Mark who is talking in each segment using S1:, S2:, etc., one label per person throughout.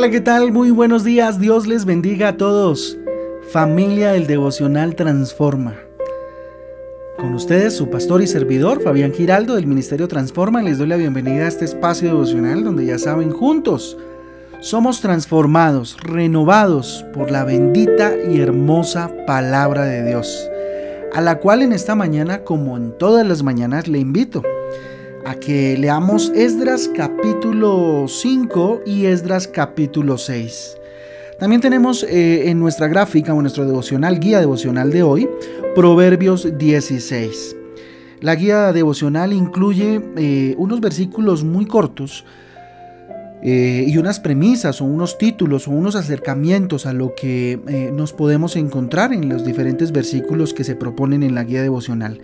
S1: Hola, ¿qué tal? Muy buenos días. Dios les bendiga a todos. Familia del Devocional Transforma. Con ustedes, su pastor y servidor, Fabián Giraldo, del Ministerio Transforma, les doy la bienvenida a este espacio devocional donde ya saben, juntos somos transformados, renovados por la bendita y hermosa palabra de Dios, a la cual en esta mañana, como en todas las mañanas, le invito a que leamos Esdras capítulo 5 y Esdras capítulo 6. También tenemos eh, en nuestra gráfica o nuestro devocional, guía devocional de hoy, Proverbios 16. La guía devocional incluye eh, unos versículos muy cortos eh, y unas premisas o unos títulos o unos acercamientos a lo que nos podemos encontrar en los diferentes versículos que se proponen en la guía devocional.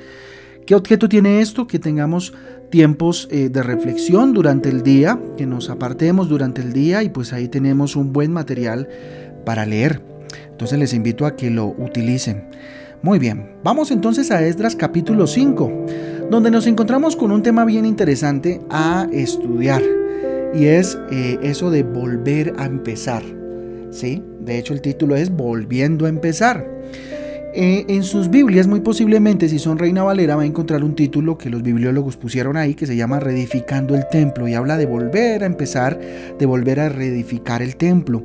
S1: ¿Qué objeto tiene esto? Que tengamos tiempos eh, de reflexión durante el día, que nos apartemos durante el día y pues ahí tenemos un buen material para leer. Entonces les invito a que lo utilicen. Muy bien, vamos entonces a Esdras capítulo 5, donde nos encontramos con un tema bien interesante a estudiar y es eh, eso de volver a empezar. ¿sí? De hecho el título es Volviendo a empezar. Eh, en sus Biblias, muy posiblemente, si son Reina Valera, va a encontrar un título que los bibliólogos pusieron ahí que se llama Reedificando el Templo y habla de volver a empezar, de volver a reedificar el templo.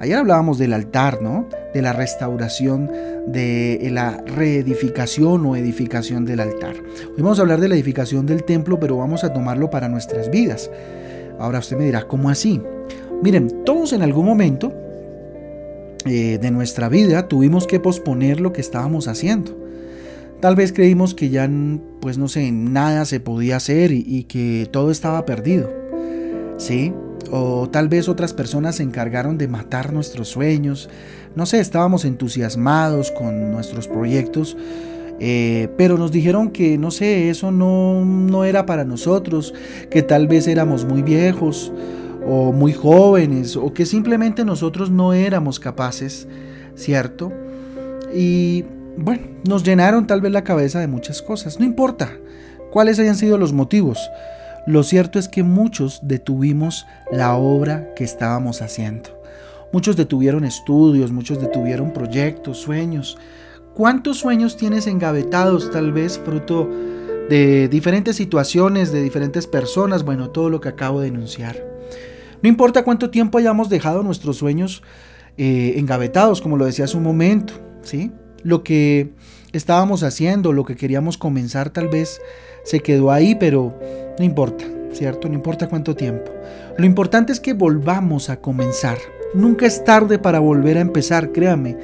S1: Ayer hablábamos del altar, ¿no? De la restauración, de la reedificación o edificación del altar. Hoy vamos a hablar de la edificación del templo, pero vamos a tomarlo para nuestras vidas. Ahora usted me dirá, ¿cómo así? Miren, todos en algún momento eh, de nuestra vida tuvimos que posponer lo que estábamos haciendo. Tal vez creímos que ya, pues no sé, nada se podía hacer y, que todo estaba perdido. ¿Sí? O tal vez otras personas se encargaron de matar nuestros sueños. No sé, estábamos entusiasmados con nuestros proyectos, eh, pero nos dijeron que, no sé, eso no, no era para nosotros, que tal vez éramos muy viejos o muy jóvenes o que simplemente nosotros no éramos capaces, ¿cierto? Y bueno, nos llenaron tal vez la cabeza de muchas cosas, no importa cuáles hayan sido los motivos. Lo cierto es que muchos detuvimos la obra que estábamos haciendo. Muchos detuvieron estudios, muchos detuvieron proyectos, sueños. ¿Cuántos sueños tienes engavetados tal vez fruto de diferentes situaciones, de diferentes personas? Bueno, todo lo que acabo de enunciar. No importa cuánto tiempo hayamos dejado nuestros sueños eh, engavetados, como lo decía hace un momento, ¿sí? Lo que estábamos haciendo, lo que queríamos comenzar tal vez se quedó ahí, pero no importa, ¿cierto? No importa cuánto tiempo. Lo importante es que volvamos a comenzar. Nunca es tarde para volver a empezar, créame.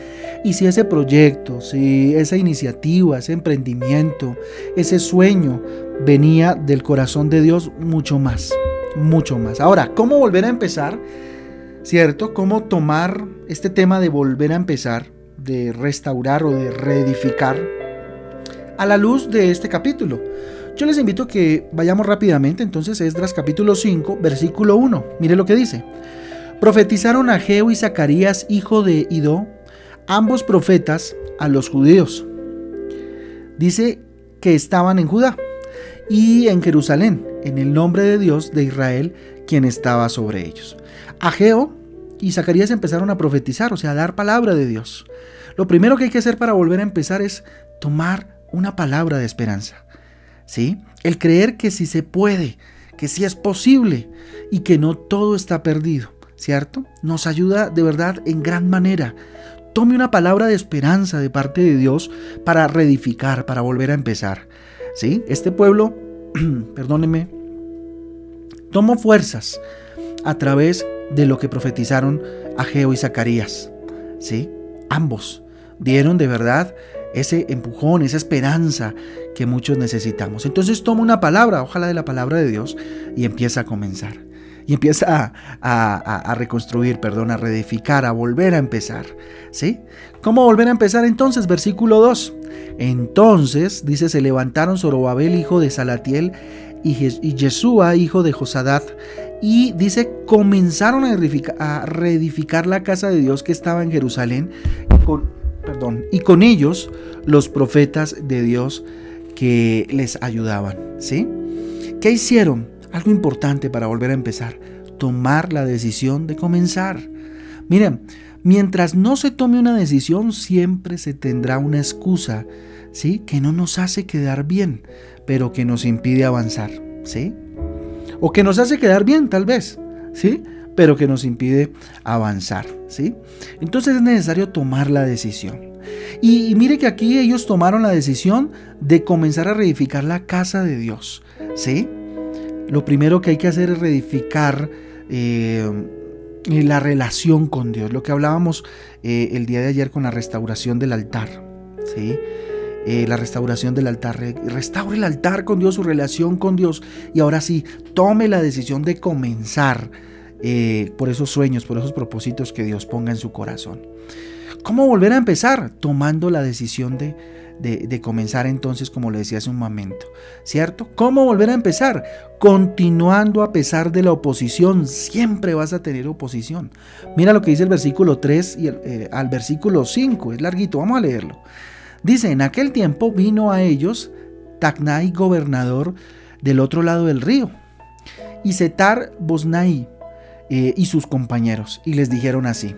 S1: Y si ese proyecto, si esa iniciativa, ese emprendimiento, ese sueño venía del corazón de Dios, mucho más mucho más. Ahora, ¿cómo volver a empezar? ¿Cierto? ¿Cómo tomar este tema de volver a empezar, de restaurar o de reedificar a la luz de este capítulo? Yo les invito a que vayamos rápidamente, entonces Esdras capítulo 5, versículo 1. Mire lo que dice. Profetizaron a Geo y Zacarías, hijo de Ido, ambos profetas, a los judíos. Dice que estaban en Judá y en Jerusalén, en el nombre de Dios de Israel, quien estaba sobre ellos. Ageo y Zacarías empezaron a profetizar, o sea, a dar palabra de Dios. Lo primero que hay que hacer para volver a empezar es tomar una palabra de esperanza. ¿Sí? El creer que sí se puede, que sí es posible y que no todo está perdido, ¿cierto? Nos ayuda de verdad en gran manera. Tome una palabra de esperanza de parte de Dios para reedificar, para volver a empezar. ¿Sí? Este pueblo perdóneme, tomó fuerzas a través de lo que profetizaron Ageo y Zacarías. ¿Sí? Ambos dieron de verdad ese empujón, esa esperanza que muchos necesitamos. Entonces toma una palabra, ojalá de la palabra de Dios, y empieza a comenzar. Y empieza a, reconstruir, perdón, a reedificar, a volver a empezar. ¿Sí? ¿Cómo volver a empezar entonces? Versículo 2. Entonces, dice, se levantaron Zorobabel, hijo de Salatiel, y, Yeshua, hijo de Josadat, y dice, comenzaron a, reedificar la casa de Dios que estaba en Jerusalén, y con, perdón, y con ellos los profetas de Dios que les ayudaban. ¿Sí? ¿Qué hicieron? Algo importante para volver a empezar. tomar la decisión de comenzar. Miren, mientras no se tome una decisión, siempre se tendrá una excusa, ¿sí? Que no nos hace quedar bien, pero que nos impide avanzar, ¿sí? O que nos hace quedar bien, tal vez, ¿sí? Pero que nos impide avanzar, ¿sí? Entonces es necesario tomar la decisión. Y, mire que aquí ellos tomaron la decisión de comenzar a reedificar la casa de Dios, ¿sí? Lo primero que hay que hacer es reedificar eh, la relación con Dios, lo que hablábamos eh, el día de ayer con la restauración del altar, ¿sí? Eh, la restauración del altar. Restaure el altar con Dios, su relación con Dios. Y ahora sí, tome la decisión de comenzar por esos sueños, por esos propósitos que Dios ponga en su corazón. ¿Cómo volver a empezar? Tomando la decisión de, de, comenzar entonces, como le decía hace un momento, ¿cierto? ¿Cómo volver a empezar? Continuando a pesar de la oposición, siempre vas a tener oposición. Mira lo que dice el versículo 3 y eh, al versículo 5, es larguito, vamos a leerlo. Dice, en aquel tiempo vino a ellos Tacnai, gobernador del otro lado del río, y Setar Bosnai eh, y sus compañeros, y les dijeron así,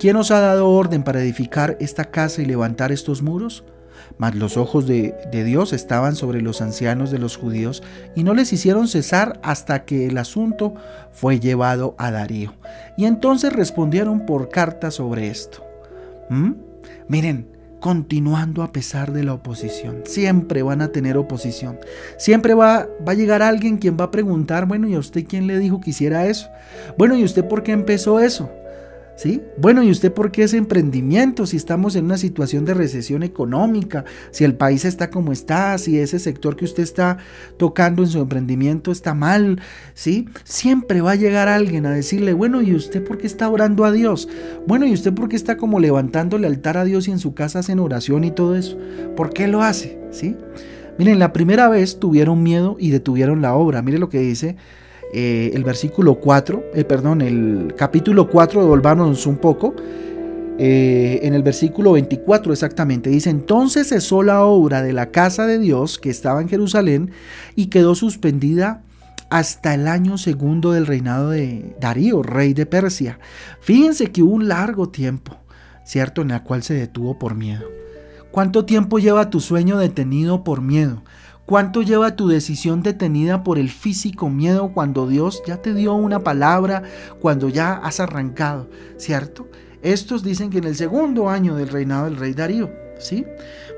S1: ¿Quién os ha dado orden para edificar esta casa y levantar estos muros? Mas los ojos de, Dios estaban sobre los ancianos de los judíos y no les hicieron cesar hasta que el asunto fue llevado a Darío. Y entonces respondieron por carta sobre esto. ¿Mm? Miren, continuando a pesar de la oposición. Siempre van a tener oposición. Siempre va, va, a llegar alguien quien va a preguntar, bueno, ¿y a usted quién le dijo que hiciera eso? Bueno, ¿y usted por qué empezó eso? Bueno, ¿y usted por qué ese emprendimiento? Si estamos en una situación de recesión económica, si el país está como está, si ese sector que usted está tocando en su emprendimiento está mal, ¿sí? Siempre va a llegar alguien a decirle, bueno, ¿y usted por qué está orando a Dios? Bueno, ¿y usted por qué está como levantándole altar a Dios y en su casa hacen oración y todo eso? ¿Por qué lo hace? ¿Sí? Miren, la primera vez tuvieron miedo y detuvieron la obra. Mire lo que dice eh, el versículo 4, eh, perdón, el capítulo 4, devolvámonos un poco. Eh, en el versículo 24 exactamente, dice, entonces cesó la obra de la casa de Dios que estaba en Jerusalén y quedó suspendida hasta el año segundo del reinado de Darío, rey de Persia. Fíjense que hubo un largo tiempo, ¿cierto?, en el cual se detuvo por miedo. ¿Cuánto tiempo lleva tu sueño detenido por miedo? ¿Cuánto lleva tu decisión detenida por el físico miedo cuando Dios ya te dio una palabra, cuando ya has arrancado, ¿cierto? Estos dicen que en el segundo año del reinado del rey Darío, ¿sí?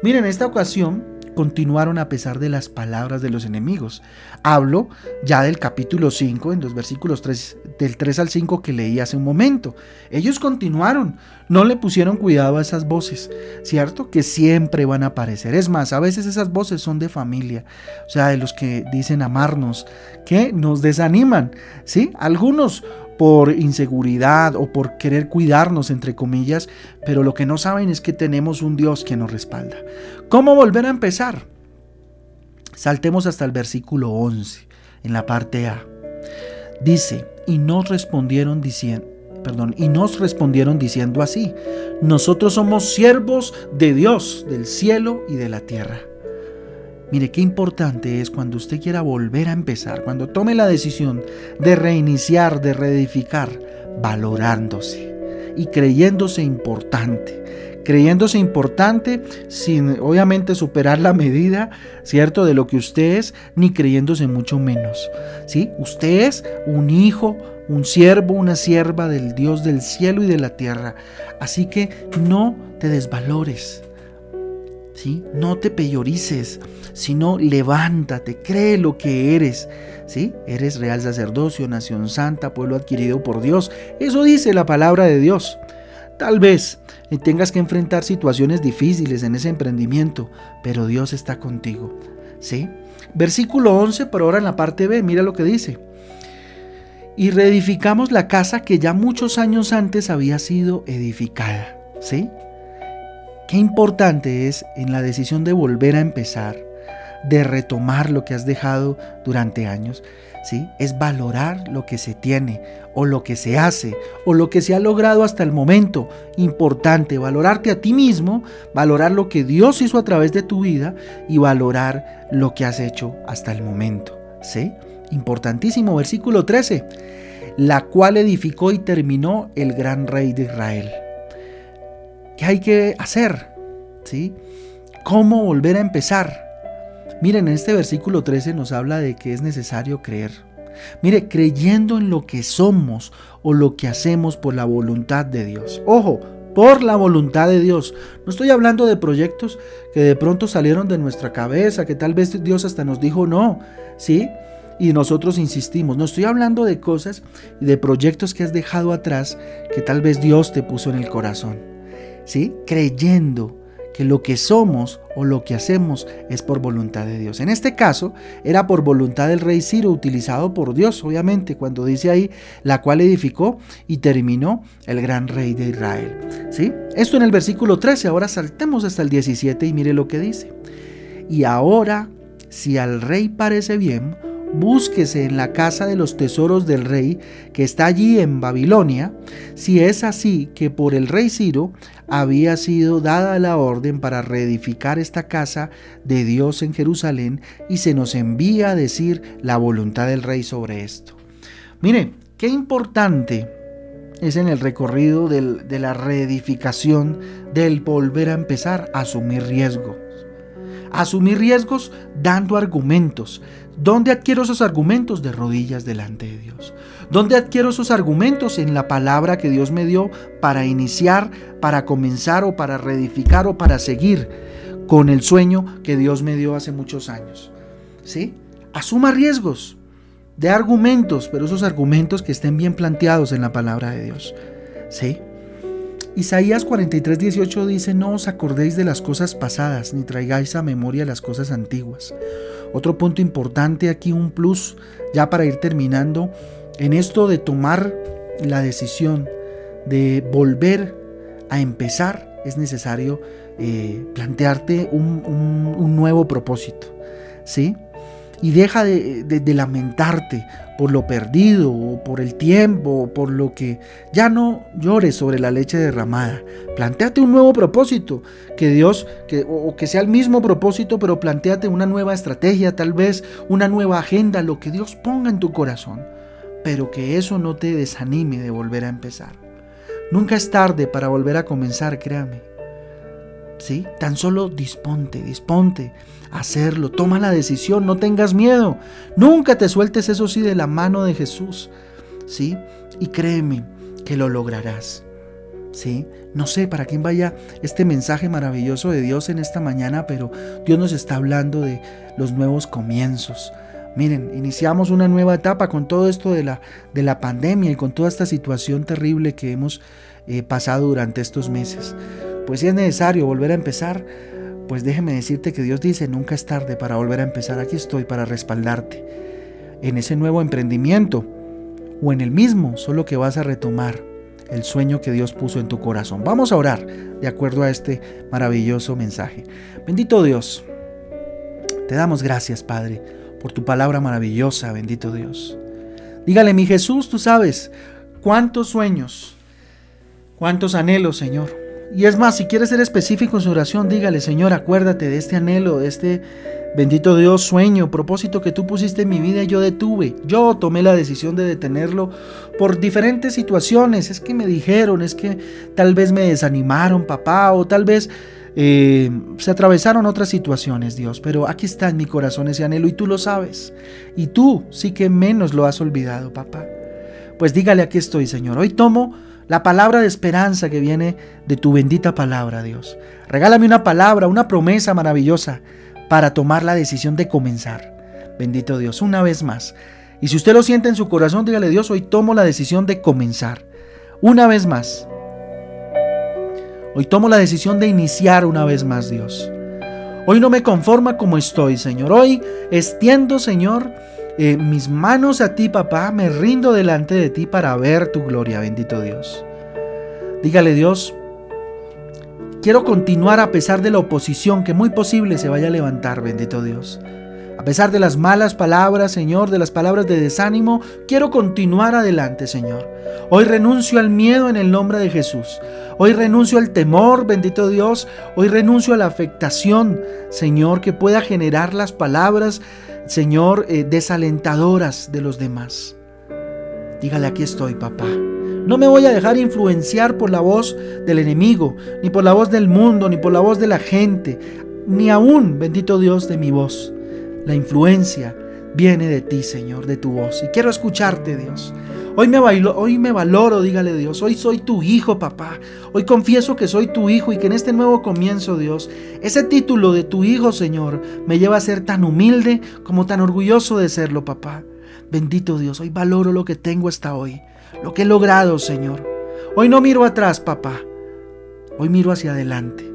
S1: Miren, en esta ocasión continuaron a pesar de las palabras de los enemigos. Hablo ya del capítulo 5, en los versículos 3, del 3 al 5 que leí hace un momento. Ellos continuaron, no le pusieron cuidado a esas voces, ¿cierto? Que siempre van a aparecer. Es más, a veces esas voces son de familia, o sea, de los que dicen amarnos, que nos desaniman, ¿sí? Algunos por inseguridad o por querer cuidarnos, entre comillas, pero lo que no saben es que tenemos un Dios que nos respalda. ¿Cómo volver a empezar? Saltemos hasta el versículo 11, en la parte A. Dice, y nos respondieron diciendo, perdón, y nos respondieron diciendo así, nosotros somos siervos de Dios, del cielo y de la tierra. Mire qué importante es cuando usted quiera volver a empezar, cuando tome la decisión de reiniciar, de reedificar, valorándose y creyéndose importante. Creyéndose importante sin obviamente superar la medida, ¿cierto? De lo que usted es, ni creyéndose mucho menos. ¿Sí? Usted es un hijo, un siervo, una sierva del Dios del cielo y de la tierra. Así que no te desvalores. No te peyorices, sino levántate, cree lo que eres. ¿Sí? Eres real sacerdocio, nación santa, pueblo adquirido por Dios. Eso dice la palabra de Dios. Tal vez tengas que enfrentar situaciones difíciles en ese emprendimiento, pero Dios está contigo. ¿Sí? Versículo 11, por ahora en la parte B, mira lo que dice. Y reedificamos la casa que ya muchos años antes había sido edificada. ¿Sí? Qué importante es en la decisión de volver a empezar, de retomar lo que has dejado durante años, ¿sí? Es valorar lo que se tiene o lo que se hace o lo que se ha logrado hasta el momento. Importante, valorarte a ti mismo, valorar lo que Dios hizo a través de tu vida y valorar lo que has hecho hasta el momento, ¿sí? Importantísimo, versículo 13. la cual edificó y terminó el gran rey de Israel. ¿Qué hay que hacer? ¿Sí? ¿Cómo volver a empezar? Miren, en este versículo 13 nos habla de que es necesario creer. Mire, creyendo en lo que somos o lo que hacemos por la voluntad de Dios. Ojo, por la voluntad de Dios. No estoy hablando de proyectos que de pronto salieron de nuestra cabeza, que tal vez Dios hasta nos dijo no, ¿sí? Y nosotros insistimos. No estoy hablando de cosas y de proyectos que has dejado atrás que tal vez Dios te puso en el corazón, ¿sí? Creyendo que lo que somos o lo que hacemos es por voluntad de Dios. En este caso, era por voluntad del rey Ciro, utilizado por Dios, obviamente, cuando dice ahí, la cual edificó y terminó el gran rey de Israel. ¿Sí? Esto en el versículo 13, ahora saltemos hasta el 17 y mire lo que dice. Y ahora, si al rey parece bien, búsquese en la casa de los tesoros del rey que está allí en Babilonia, si es así que por el rey Ciro había sido dada la orden para reedificar esta casa de Dios en Jerusalén y se nos envía a decir la voluntad del rey sobre esto. Mire, qué importante es en el recorrido de la reedificación, del volver a empezar a asumir riesgos. Asumir riesgos dando argumentos, ¿Dónde adquiero esos argumentos? De rodillas delante de Dios. ¿Dónde adquiero esos argumentos? En la palabra que Dios me dio para iniciar, para comenzar o para reedificar o para seguir con el sueño que Dios me dio hace muchos años. ¿Sí? Asuma riesgos de argumentos, pero esos argumentos que estén bien planteados en la palabra de Dios. ¿Sí? Isaías 43, 18 dice, no os acordéis de las cosas pasadas, ni traigáis a memoria las cosas antiguas. Otro punto importante aquí, un plus, ya para ir terminando, en esto de tomar la decisión de volver a empezar, es necesario eh, plantearte un, un, nuevo propósito. ¿Sí? Y deja de, lamentarte por lo perdido o por el tiempo o por lo que ya no llores sobre la leche derramada. Plantéate un nuevo propósito, que Dios, que, o que sea el mismo propósito, pero planteate una nueva estrategia, tal vez una nueva agenda, lo que Dios ponga en tu corazón, pero que eso no te desanime de volver a empezar. Nunca es tarde para volver a comenzar, créame. ¿Sí? Tan solo disponte, disponte hacerlo. Toma la decisión, no tengas miedo. Nunca te sueltes eso sí de la mano de Jesús. ¿Sí? Y créeme que lo lograrás. ¿Sí? No sé para quién vaya este mensaje maravilloso de Dios en esta mañana, pero Dios nos está hablando de los nuevos comienzos. Miren, iniciamos una nueva etapa con todo esto de la, de la pandemia y con toda esta situación terrible que hemos eh, pasado durante estos meses. Pues si es necesario volver a empezar, pues déjeme decirte que Dios dice, nunca es tarde para volver a empezar. Aquí estoy para respaldarte en ese nuevo emprendimiento o en el mismo, solo que vas a retomar el sueño que Dios puso en tu corazón. Vamos a orar de acuerdo a este maravilloso mensaje. Bendito Dios, te damos gracias, Padre, por tu palabra maravillosa, bendito Dios. Dígale, mi Jesús, tú sabes cuántos sueños, cuántos anhelos, Señor y es más, si quieres ser específico en su oración, dígale, Señor, acuérdate de este anhelo, de este bendito Dios sueño, propósito que tú pusiste en mi vida y yo detuve. Yo tomé la decisión de detenerlo por diferentes situaciones. Es que me dijeron, es que tal vez me desanimaron, papá, o tal vez eh, se atravesaron otras situaciones, Dios. Pero aquí está en mi corazón ese anhelo y tú lo sabes. Y tú sí que menos lo has olvidado, papá. Pues dígale, aquí estoy, Señor. Hoy tomo la palabra de esperanza que viene de tu bendita palabra, Dios. Regálame una palabra, una promesa maravillosa para tomar la decisión de comenzar. Bendito Dios, una vez más. Y si usted lo siente en su corazón, dígale Dios, hoy tomo la decisión de comenzar. Una vez más. Hoy tomo la decisión de iniciar una vez más, Dios. Hoy no me conforma como estoy, Señor. Hoy extiendo, Señor, eh, mis manos a ti, papá, me rindo delante de ti para ver tu gloria, bendito Dios. Dígale Dios, quiero continuar a pesar de la oposición que muy posible se vaya a levantar, bendito Dios. A pesar de las malas palabras, Señor, de las palabras de desánimo, quiero continuar adelante, Señor. Hoy renuncio al miedo en el nombre de Jesús. Hoy renuncio al temor, bendito Dios. Hoy renuncio a la afectación, Señor, que pueda generar las palabras Señor, eh, desalentadoras de los demás. Dígale, aquí estoy, papá. No me voy a dejar influenciar por la voz del enemigo, ni por la voz del mundo, ni por la voz de la gente, ni aún, bendito Dios, de mi voz. La influencia viene de ti, Señor, de tu voz. Y quiero escucharte, Dios. Hoy me, bailo, hoy me valoro, dígale Dios. Hoy soy tu hijo, papá. Hoy confieso que soy tu hijo y que en este nuevo comienzo, Dios, ese título de tu hijo, Señor, me lleva a ser tan humilde como tan orgulloso de serlo, papá. Bendito Dios, hoy valoro lo que tengo hasta hoy, lo que he logrado, Señor. Hoy no miro atrás, papá. Hoy miro hacia adelante.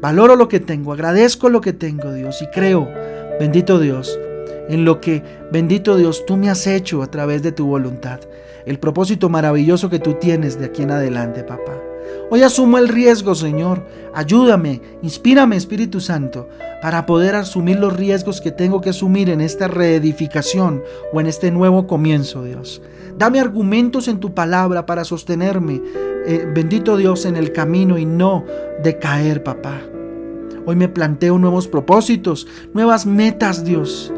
S1: Valoro lo que tengo, agradezco lo que tengo, Dios, y creo, bendito Dios, en lo que, bendito Dios, tú me has hecho a través de tu voluntad, el propósito maravilloso que tú tienes de aquí en adelante, papá. Hoy asumo el riesgo, Señor. Ayúdame, inspírame, Espíritu Santo, para poder asumir los riesgos que tengo que asumir en esta reedificación o en este nuevo comienzo, Dios. Dame argumentos en tu palabra para sostenerme, eh, bendito Dios, en el camino y no decaer, papá. Hoy me planteo nuevos propósitos, nuevas metas, Dios.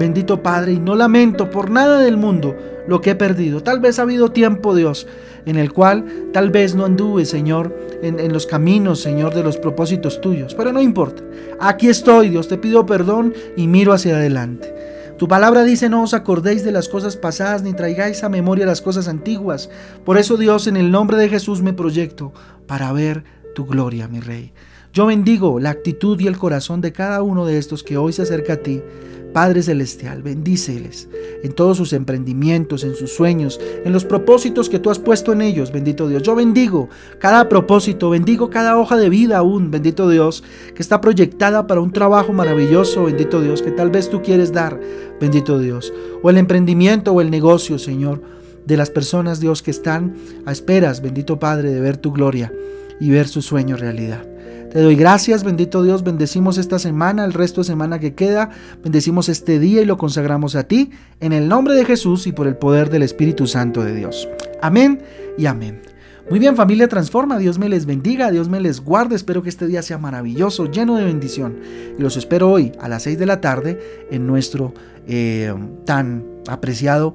S1: Bendito Padre, y no lamento por nada del mundo lo que he perdido. Tal vez ha habido tiempo, Dios, en el cual tal vez no anduve, Señor, en, en, los caminos, Señor, de los propósitos tuyos. Pero no importa. Aquí estoy, Dios, te pido perdón y miro hacia adelante. Tu palabra dice, no os acordéis de las cosas pasadas ni traigáis a memoria las cosas antiguas. Por eso, Dios, en el nombre de Jesús me proyecto para ver tu gloria, mi Rey. Yo bendigo la actitud y el corazón de cada uno de estos que hoy se acerca a ti Padre Celestial, bendíceles en todos sus emprendimientos, en sus sueños, en los propósitos que tú has puesto en ellos, bendito Dios. Yo bendigo cada propósito, bendigo cada hoja de vida aún, bendito Dios, que está proyectada para un trabajo maravilloso, bendito Dios, que tal vez tú quieres dar, bendito Dios. O el emprendimiento o el negocio, Señor, de las personas, Dios, que están a esperas, bendito Padre, de ver tu gloria y ver su sueño realidad. Te doy gracias, bendito Dios, bendecimos esta semana, el resto de semana que queda, bendecimos este día y lo consagramos a ti, en el nombre de Jesús y por el poder del Espíritu Santo de Dios. Amén y amén. Muy bien familia Transforma, Dios me les bendiga, Dios me les guarde, espero que este día sea maravilloso, lleno de bendición. Y los espero hoy a las 6 de la tarde en nuestro eh, tan apreciado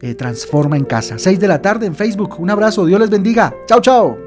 S1: eh, Transforma en Casa. 6 de la tarde en Facebook. Un abrazo, Dios les bendiga. Chao, chao.